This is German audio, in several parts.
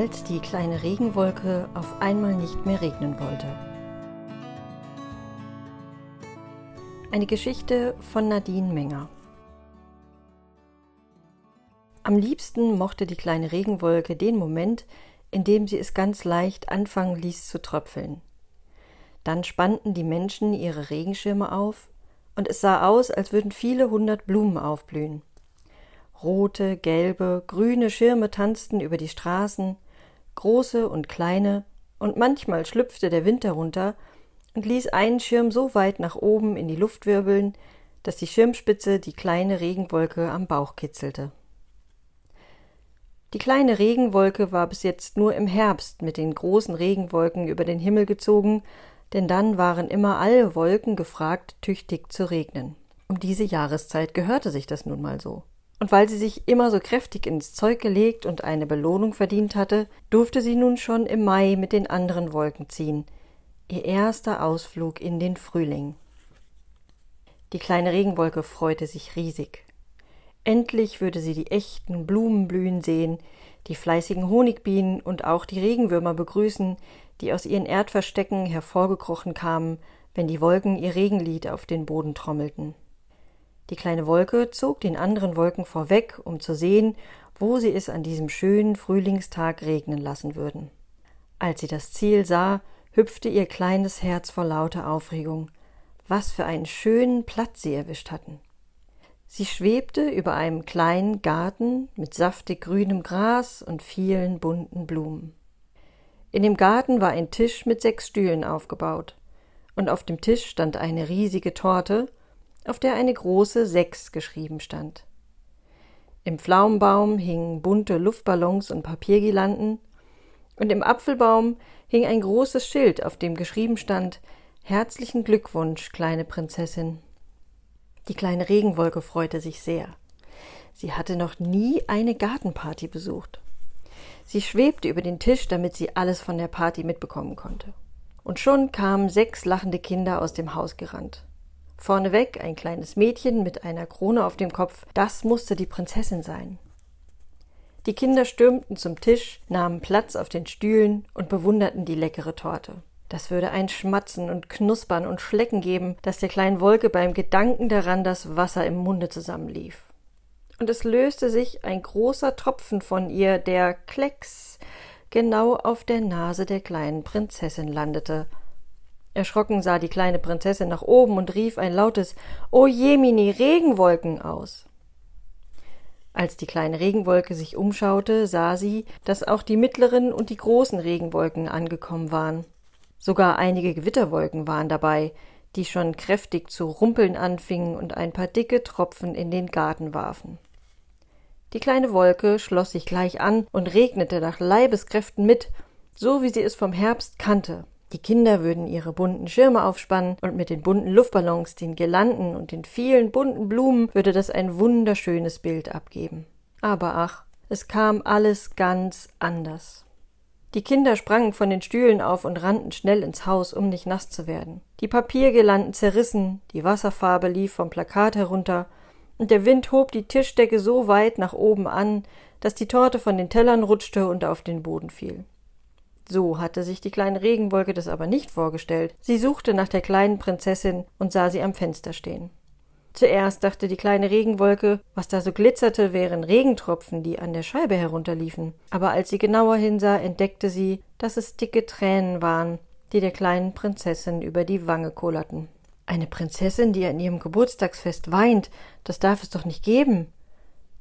als die kleine Regenwolke auf einmal nicht mehr regnen wollte. Eine Geschichte von Nadine Menger. Am liebsten mochte die kleine Regenwolke den Moment, in dem sie es ganz leicht anfangen ließ zu tröpfeln. Dann spannten die Menschen ihre Regenschirme auf, und es sah aus, als würden viele hundert Blumen aufblühen. Rote, gelbe, grüne Schirme tanzten über die Straßen, große und kleine, und manchmal schlüpfte der Wind darunter und ließ einen Schirm so weit nach oben in die Luft wirbeln, dass die Schirmspitze die kleine Regenwolke am Bauch kitzelte. Die kleine Regenwolke war bis jetzt nur im Herbst mit den großen Regenwolken über den Himmel gezogen, denn dann waren immer alle Wolken gefragt, tüchtig zu regnen. Um diese Jahreszeit gehörte sich das nun mal so. Und weil sie sich immer so kräftig ins Zeug gelegt und eine Belohnung verdient hatte, durfte sie nun schon im Mai mit den anderen Wolken ziehen. Ihr erster Ausflug in den Frühling. Die kleine Regenwolke freute sich riesig. Endlich würde sie die echten Blumen blühen sehen, die fleißigen Honigbienen und auch die Regenwürmer begrüßen, die aus ihren Erdverstecken hervorgekrochen kamen, wenn die Wolken ihr Regenlied auf den Boden trommelten. Die kleine Wolke zog den anderen Wolken vorweg, um zu sehen, wo sie es an diesem schönen Frühlingstag regnen lassen würden. Als sie das Ziel sah, hüpfte ihr kleines Herz vor lauter Aufregung. Was für einen schönen Platz sie erwischt hatten. Sie schwebte über einem kleinen Garten mit saftig grünem Gras und vielen bunten Blumen. In dem Garten war ein Tisch mit sechs Stühlen aufgebaut, und auf dem Tisch stand eine riesige Torte, auf der eine große Sechs geschrieben stand. Im Pflaumenbaum hingen bunte Luftballons und Papiergirlanden, und im Apfelbaum hing ein großes Schild, auf dem geschrieben stand Herzlichen Glückwunsch, kleine Prinzessin. Die kleine Regenwolke freute sich sehr. Sie hatte noch nie eine Gartenparty besucht. Sie schwebte über den Tisch, damit sie alles von der Party mitbekommen konnte. Und schon kamen sechs lachende Kinder aus dem Haus gerannt. Vorneweg ein kleines Mädchen mit einer Krone auf dem Kopf, das musste die Prinzessin sein. Die Kinder stürmten zum Tisch, nahmen Platz auf den Stühlen und bewunderten die leckere Torte. Das würde ein Schmatzen und Knuspern und Schlecken geben, dass der kleinen Wolke beim Gedanken daran das Wasser im Munde zusammenlief. Und es löste sich ein großer Tropfen von ihr, der Klecks genau auf der Nase der kleinen Prinzessin landete, Erschrocken sah die kleine Prinzessin nach oben und rief ein lautes O Jemini, Regenwolken aus. Als die kleine Regenwolke sich umschaute, sah sie, dass auch die mittleren und die großen Regenwolken angekommen waren. Sogar einige Gewitterwolken waren dabei, die schon kräftig zu rumpeln anfingen und ein paar dicke Tropfen in den Garten warfen. Die kleine Wolke schloss sich gleich an und regnete nach Leibeskräften mit, so wie sie es vom Herbst kannte. Die Kinder würden ihre bunten Schirme aufspannen und mit den bunten Luftballons, den Girlanden und den vielen bunten Blumen würde das ein wunderschönes Bild abgeben. Aber ach, es kam alles ganz anders. Die Kinder sprangen von den Stühlen auf und rannten schnell ins Haus, um nicht nass zu werden. Die Papiergirlanden zerrissen, die Wasserfarbe lief vom Plakat herunter, und der Wind hob die Tischdecke so weit nach oben an, dass die Torte von den Tellern rutschte und auf den Boden fiel. So hatte sich die kleine Regenwolke das aber nicht vorgestellt. Sie suchte nach der kleinen Prinzessin und sah sie am Fenster stehen. Zuerst dachte die kleine Regenwolke, was da so glitzerte, wären Regentropfen, die an der Scheibe herunterliefen. Aber als sie genauer hinsah, entdeckte sie, dass es dicke Tränen waren, die der kleinen Prinzessin über die Wange kullerten. Eine Prinzessin, die an ihrem Geburtstagsfest weint, das darf es doch nicht geben.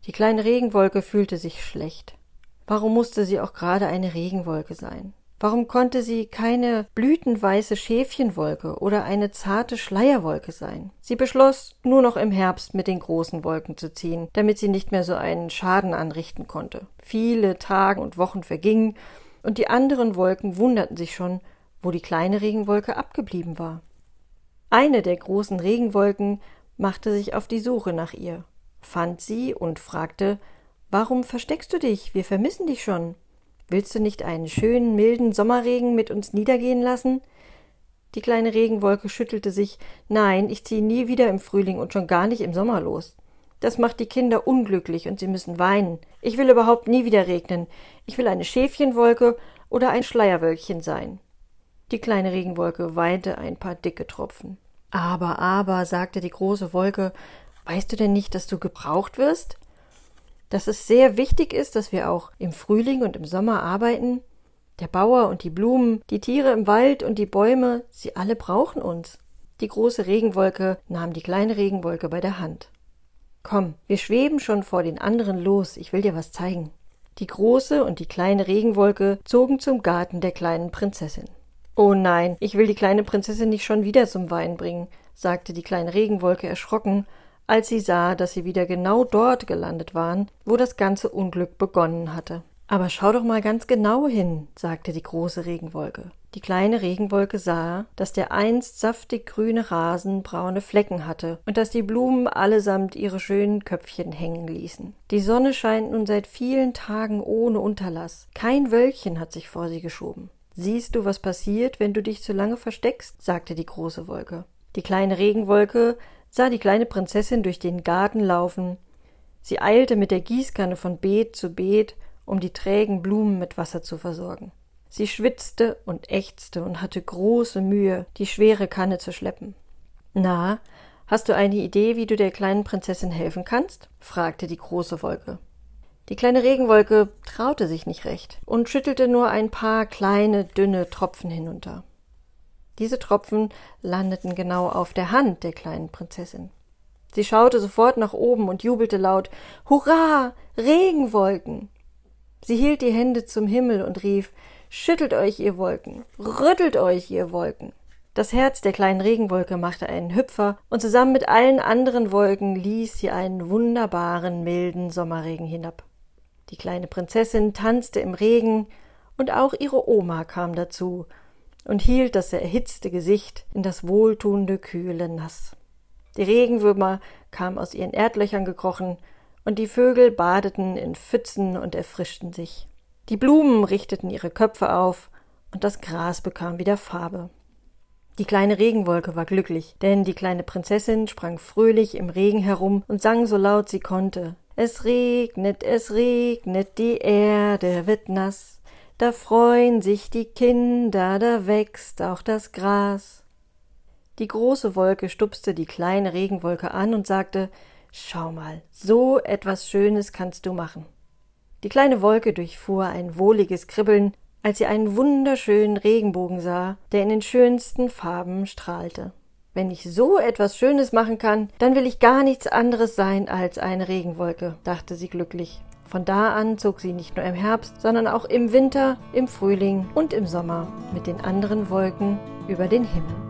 Die kleine Regenwolke fühlte sich schlecht. Warum musste sie auch gerade eine Regenwolke sein? Warum konnte sie keine blütenweiße Schäfchenwolke oder eine zarte Schleierwolke sein? Sie beschloss, nur noch im Herbst mit den großen Wolken zu ziehen, damit sie nicht mehr so einen Schaden anrichten konnte. Viele Tage und Wochen vergingen, und die anderen Wolken wunderten sich schon, wo die kleine Regenwolke abgeblieben war. Eine der großen Regenwolken machte sich auf die Suche nach ihr, fand sie und fragte Warum versteckst du dich? Wir vermissen dich schon. Willst du nicht einen schönen, milden Sommerregen mit uns niedergehen lassen? Die kleine Regenwolke schüttelte sich. Nein, ich ziehe nie wieder im Frühling und schon gar nicht im Sommer los. Das macht die Kinder unglücklich und sie müssen weinen. Ich will überhaupt nie wieder regnen. Ich will eine Schäfchenwolke oder ein Schleierwölkchen sein. Die kleine Regenwolke weinte ein paar dicke Tropfen. Aber, aber, sagte die große Wolke, weißt du denn nicht, dass du gebraucht wirst? Dass es sehr wichtig ist, dass wir auch im Frühling und im Sommer arbeiten? Der Bauer und die Blumen, die Tiere im Wald und die Bäume, sie alle brauchen uns. Die große Regenwolke nahm die kleine Regenwolke bei der Hand. Komm, wir schweben schon vor den anderen los, ich will dir was zeigen. Die große und die kleine Regenwolke zogen zum Garten der kleinen Prinzessin. Oh nein, ich will die kleine Prinzessin nicht schon wieder zum Wein bringen, sagte die kleine Regenwolke erschrocken, als sie sah, dass sie wieder genau dort gelandet waren, wo das ganze Unglück begonnen hatte. Aber schau doch mal ganz genau hin, sagte die große Regenwolke. Die kleine Regenwolke sah, dass der einst saftig grüne Rasen braune Flecken hatte und dass die Blumen allesamt ihre schönen Köpfchen hängen ließen. Die Sonne scheint nun seit vielen Tagen ohne Unterlass. Kein Wölkchen hat sich vor sie geschoben. Siehst du, was passiert, wenn du dich zu lange versteckst? sagte die große Wolke. Die kleine Regenwolke sah die kleine Prinzessin durch den Garten laufen. Sie eilte mit der Gießkanne von Beet zu Beet um die trägen Blumen mit Wasser zu versorgen. Sie schwitzte und ächzte und hatte große Mühe, die schwere Kanne zu schleppen. Na, hast du eine Idee, wie du der kleinen Prinzessin helfen kannst? fragte die große Wolke. Die kleine Regenwolke traute sich nicht recht und schüttelte nur ein paar kleine, dünne Tropfen hinunter. Diese Tropfen landeten genau auf der Hand der kleinen Prinzessin. Sie schaute sofort nach oben und jubelte laut Hurra. Regenwolken. Sie hielt die Hände zum Himmel und rief Schüttelt euch, ihr Wolken, rüttelt euch, ihr Wolken. Das Herz der kleinen Regenwolke machte einen Hüpfer, und zusammen mit allen anderen Wolken ließ sie einen wunderbaren, milden Sommerregen hinab. Die kleine Prinzessin tanzte im Regen, und auch ihre Oma kam dazu und hielt das erhitzte Gesicht in das wohltuende, kühle Nass. Die Regenwürmer kamen aus ihren Erdlöchern gekrochen und die Vögel badeten in Pfützen und erfrischten sich. Die Blumen richteten ihre Köpfe auf, und das Gras bekam wieder Farbe. Die kleine Regenwolke war glücklich, denn die kleine Prinzessin sprang fröhlich im Regen herum und sang so laut sie konnte. Es regnet, es regnet, die Erde wird nass, da freuen sich die Kinder, da wächst auch das Gras. Die große Wolke stupste die kleine Regenwolke an und sagte Schau mal, so etwas Schönes kannst du machen. Die kleine Wolke durchfuhr ein wohliges Kribbeln, als sie einen wunderschönen Regenbogen sah, der in den schönsten Farben strahlte. Wenn ich so etwas Schönes machen kann, dann will ich gar nichts anderes sein als eine Regenwolke, dachte sie glücklich. Von da an zog sie nicht nur im Herbst, sondern auch im Winter, im Frühling und im Sommer mit den anderen Wolken über den Himmel.